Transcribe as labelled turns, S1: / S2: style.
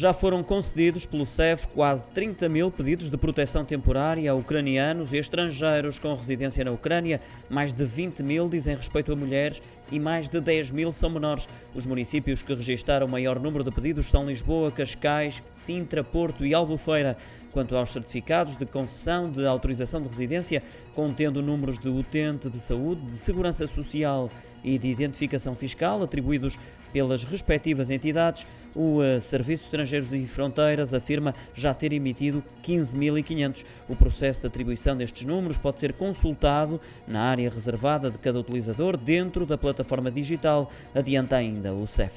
S1: Já foram concedidos pelo CEF quase 30 mil pedidos de proteção temporária a ucranianos e estrangeiros com residência na Ucrânia. Mais de 20 mil dizem respeito a mulheres e mais de 10 mil são menores. Os municípios que registaram o maior número de pedidos são Lisboa, Cascais, Sintra, Porto e Albufeira. Quanto aos certificados de concessão de autorização de residência, contendo números de utente de saúde, de segurança social e de identificação fiscal atribuídos pelas respectivas entidades, o uh, Serviço de Estrangeiros e Fronteiras afirma já ter emitido 15.500. O processo de atribuição destes números pode ser consultado na área reservada de cada utilizador dentro da plataforma digital, adianta ainda o CEF.